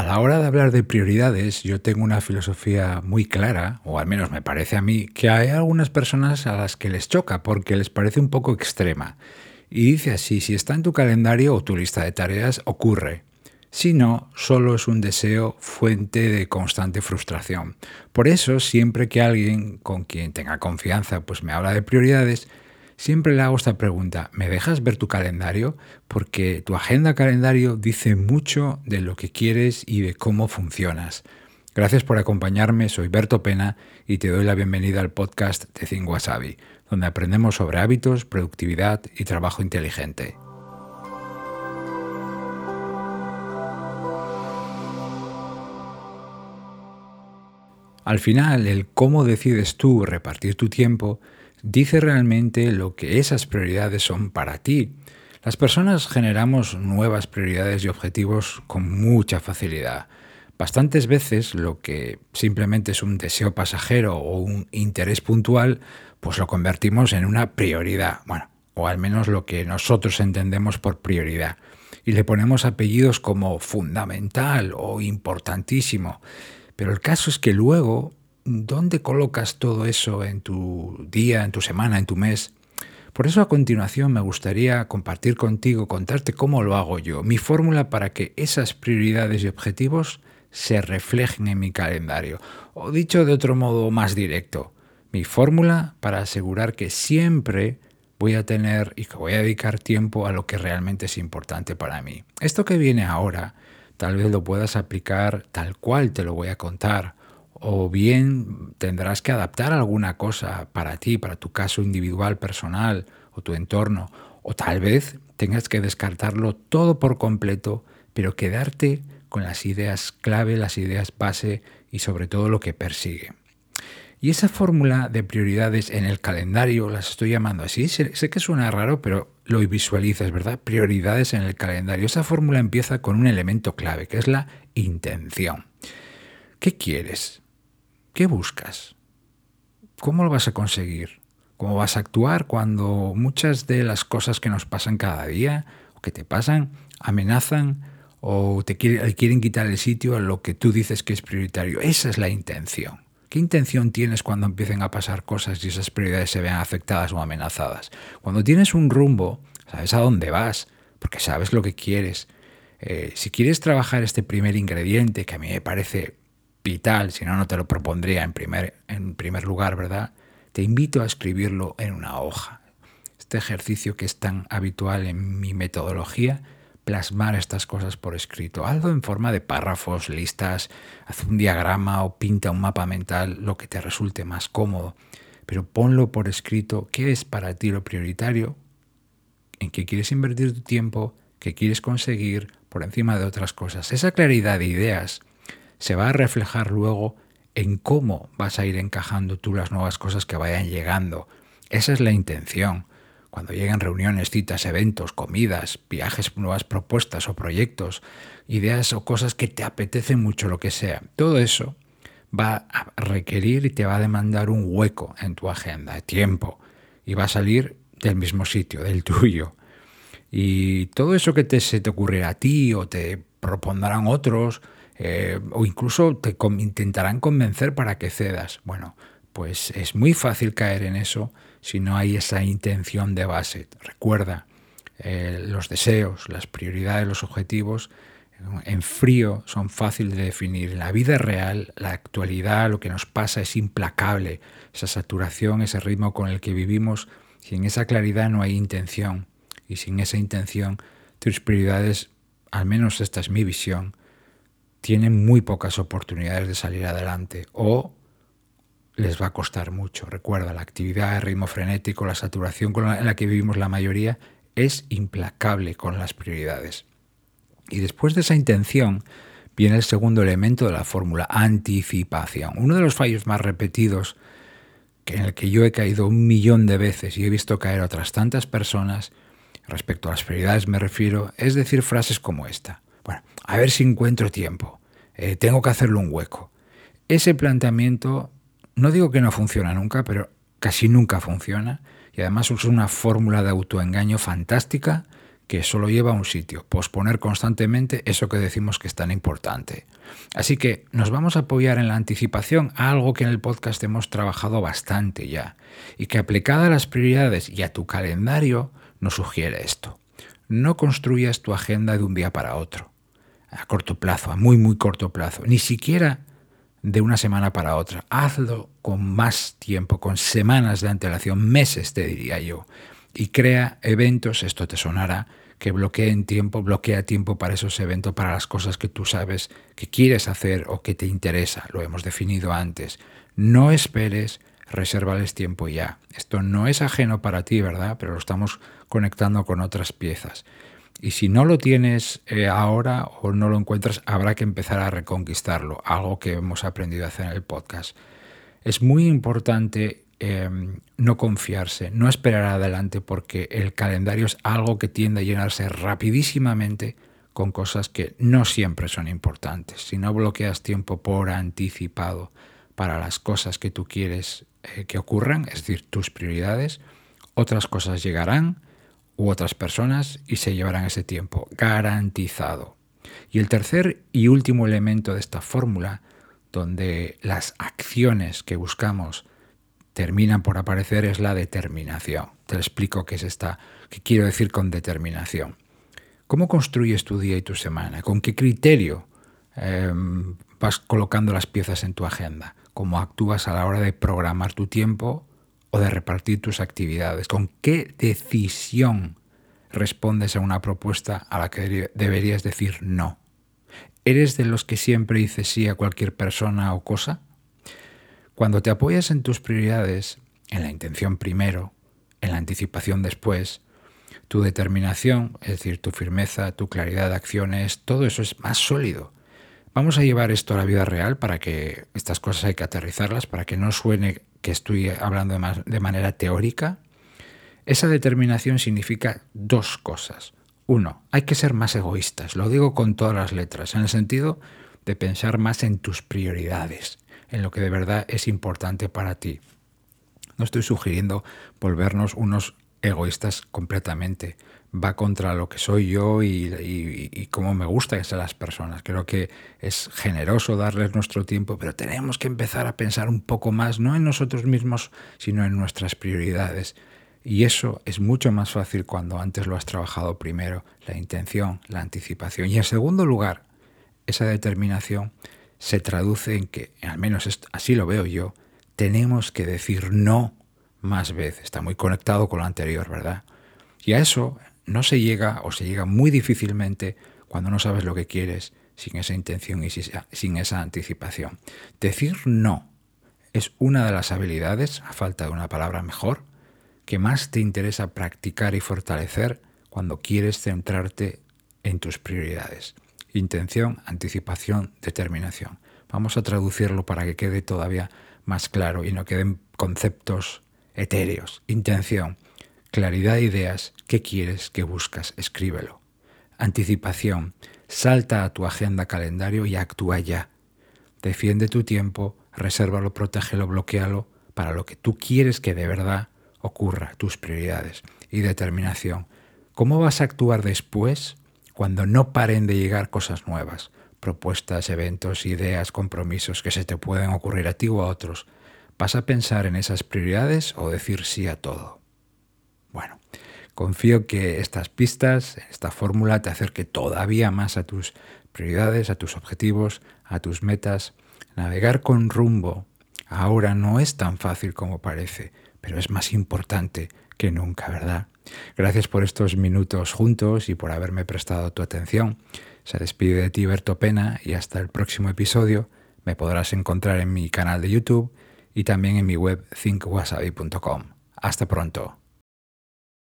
A la hora de hablar de prioridades, yo tengo una filosofía muy clara, o al menos me parece a mí, que hay algunas personas a las que les choca porque les parece un poco extrema. Y dice así, si está en tu calendario o tu lista de tareas, ocurre. Si no, solo es un deseo fuente de constante frustración. Por eso, siempre que alguien con quien tenga confianza pues me habla de prioridades, Siempre le hago esta pregunta, ¿me dejas ver tu calendario? Porque tu agenda calendario dice mucho de lo que quieres y de cómo funcionas. Gracias por acompañarme, soy Berto Pena y te doy la bienvenida al podcast de Think Wasabi, donde aprendemos sobre hábitos, productividad y trabajo inteligente. Al final, el cómo decides tú repartir tu tiempo dice realmente lo que esas prioridades son para ti. Las personas generamos nuevas prioridades y objetivos con mucha facilidad. Bastantes veces lo que simplemente es un deseo pasajero o un interés puntual, pues lo convertimos en una prioridad, bueno, o al menos lo que nosotros entendemos por prioridad. Y le ponemos apellidos como fundamental o importantísimo. Pero el caso es que luego ¿dónde colocas todo eso en tu día, en tu semana, en tu mes? Por eso a continuación me gustaría compartir contigo, contarte cómo lo hago yo, mi fórmula para que esas prioridades y objetivos se reflejen en mi calendario. O dicho de otro modo más directo, mi fórmula para asegurar que siempre voy a tener y que voy a dedicar tiempo a lo que realmente es importante para mí. Esto que viene ahora, tal vez lo puedas aplicar tal cual te lo voy a contar o bien tendrás que adaptar alguna cosa para ti, para tu caso individual, personal o tu entorno, o tal vez tengas que descartarlo todo por completo, pero quedarte con las ideas clave, las ideas base y sobre todo lo que persigue. Y esa fórmula de prioridades en el calendario, las estoy llamando así, sé, que suena raro, pero lo visualizas, ¿verdad? Prioridades en el calendario. Esa fórmula empieza con un elemento clave, que es la intención. ¿Qué quieres? ¿Qué buscas? ¿Cómo lo vas a conseguir? ¿Cómo vas a actuar cuando muchas de las cosas que nos pasan cada día o que te pasan amenazan o te quieren quitar el sitio a lo que tú dices que es prioritario? Esa es la intención. ¿Qué intención tienes cuando empiecen a pasar cosas y esas prioridades se vean afectadas o amenazadas? Cuando tienes un rumbo, sabes a dónde vas, porque sabes lo que quieres. Eh, si quieres trabajar este primer ingrediente, que a mí me parece vital, si no, no te lo propondría en primer, en primer lugar, ¿verdad? Te invito a escribirlo en una hoja. Este ejercicio que es tan habitual en mi metodología, plasmar estas cosas por escrito. Algo en forma de párrafos, listas, haz un diagrama o pinta un mapa mental, lo que te resulte más cómodo. Pero ponlo por escrito qué es para ti lo prioritario, en qué quieres invertir tu tiempo, qué quieres conseguir por encima de otras cosas. Esa claridad de ideas se va a reflejar luego en cómo vas a ir encajando tú las nuevas cosas que vayan llegando. Esa es la intención. Cuando lleguen reuniones, citas, eventos, comidas, viajes, nuevas propuestas o proyectos, ideas o cosas que te apetecen mucho, lo que sea, todo eso va a requerir y te va a demandar un hueco en tu agenda, tiempo, y va a salir del mismo sitio, del tuyo. Y todo eso que te, se te ocurrirá a ti o te propondrán otros, eh, o incluso te intentarán convencer para que cedas. Bueno, pues es muy fácil caer en eso si no hay esa intención de base. Recuerda, eh, los deseos, las prioridades, los objetivos en frío son fáciles de definir. En la vida real, la actualidad, lo que nos pasa es implacable. Esa saturación, ese ritmo con el que vivimos, sin esa claridad no hay intención. Y sin esa intención, tus prioridades, al menos esta es mi visión, tienen muy pocas oportunidades de salir adelante o les va a costar mucho. Recuerda, la actividad, el ritmo frenético, la saturación en la que vivimos la mayoría es implacable con las prioridades. Y después de esa intención viene el segundo elemento de la fórmula, anticipación. Uno de los fallos más repetidos en el que yo he caído un millón de veces y he visto caer a otras tantas personas, respecto a las prioridades me refiero, es decir frases como esta. Bueno, a ver si encuentro tiempo. Eh, tengo que hacerle un hueco. Ese planteamiento, no digo que no funciona nunca, pero casi nunca funciona. Y además es una fórmula de autoengaño fantástica que solo lleva a un sitio, posponer constantemente eso que decimos que es tan importante. Así que nos vamos a apoyar en la anticipación a algo que en el podcast hemos trabajado bastante ya y que aplicada a las prioridades y a tu calendario nos sugiere esto. No construyas tu agenda de un día para otro, a corto plazo, a muy muy corto plazo, ni siquiera de una semana para otra. Hazlo con más tiempo, con semanas de antelación, meses te diría yo, y crea eventos, esto te sonará, que bloqueen tiempo, bloquea tiempo para esos eventos, para las cosas que tú sabes que quieres hacer o que te interesa. Lo hemos definido antes. No esperes, resérvales tiempo ya. Esto no es ajeno para ti, ¿verdad? Pero lo estamos conectando con otras piezas. Y si no lo tienes eh, ahora o no lo encuentras, habrá que empezar a reconquistarlo, algo que hemos aprendido a hacer en el podcast. Es muy importante Em, no confiarse, no esperar adelante, porque el calendario es algo que tiende a llenarse rapidísimamente con cosas que no siempre son importantes. Si no bloqueas tiempo por anticipado para las cosas que tú quieres eh, que ocurran, es decir, tus prioridades, otras cosas llegarán u otras personas y se llevarán ese tiempo, garantizado. Y el tercer y último elemento de esta fórmula, donde las acciones que buscamos terminan por aparecer es la determinación. Te explico qué es esta, qué quiero decir con determinación. ¿Cómo construyes tu día y tu semana? ¿Con qué criterio em, vas colocando las piezas en tu agenda? ¿Cómo actúas a la hora de programar tu tiempo o de repartir tus actividades? ¿Con qué decisión respondes a una propuesta a la que deberías decir no? ¿Eres de los que siempre dices sí a cualquier persona o cosa? Cuando te apoyas en tus prioridades, en la intención primero, en la anticipación después, tu determinación, es decir, tu firmeza, tu claridad de acciones, todo eso es más sólido. Vamos a llevar esto a la vida real para que estas cosas hay que aterrizarlas, para que no suene que estoy hablando de, de manera teórica. Esa determinación significa dos cosas. Uno, hay que ser más egoístas, lo digo con todas las letras, en el sentido de pensar más en tus prioridades, en lo que de verdad es importante para ti. No estoy sugiriendo volvernos unos egoístas completamente. Va contra lo que soy yo y, cómo me gusta que las personas. Creo que es generoso darles nuestro tiempo, pero tenemos que empezar a pensar un poco más, no en nosotros mismos, sino en nuestras prioridades. Y eso es mucho más fácil cuando antes lo has trabajado primero, la intención, la anticipación. Y en segundo lugar, esa determinación se traduce en que, al menos así lo veo yo, tenemos que decir no más veces. Está muy conectado con lo anterior, ¿verdad? Y a eso no se llega o se llega muy difícilmente cuando no sabes lo que quieres sin esa intención y sin esa anticipación. Decir no es una de las habilidades, a falta de una palabra mejor, que más te interesa practicar y fortalecer cuando quieres centrarte en tus prioridades. Intención, anticipación, determinación. Vamos a traducirlo para que quede todavía más claro y no queden conceptos etéreos. Intención, claridad de ideas, qué quieres, qué buscas, escríbelo. Anticipación, salta a tu agenda calendario y actúa ya. Defiende tu tiempo, resérvalo, protégelo, bloquealo para lo que tú quieres que de verdad ocurra, tus prioridades. Y determinación, ¿cómo vas a actuar después? cuando no paren de llegar cosas nuevas, propuestas, eventos, ideas, compromisos que se te pueden ocurrir a ti o a otros. ¿Vas a pensar en esas prioridades o decir sí a todo? Bueno, confío que estas pistas, esta fórmula te acerque todavía más a tus prioridades, a tus objetivos, a tus metas. Navegar con rumbo ahora no es tan fácil como parece, pero es más importante que nunca, ¿verdad? Gracias por estos minutos juntos y por haberme prestado tu atención. Se despide de ti Berto Pena y hasta el próximo episodio me podrás encontrar en mi canal de YouTube y también en mi web thinkwasabi.com. Hasta pronto.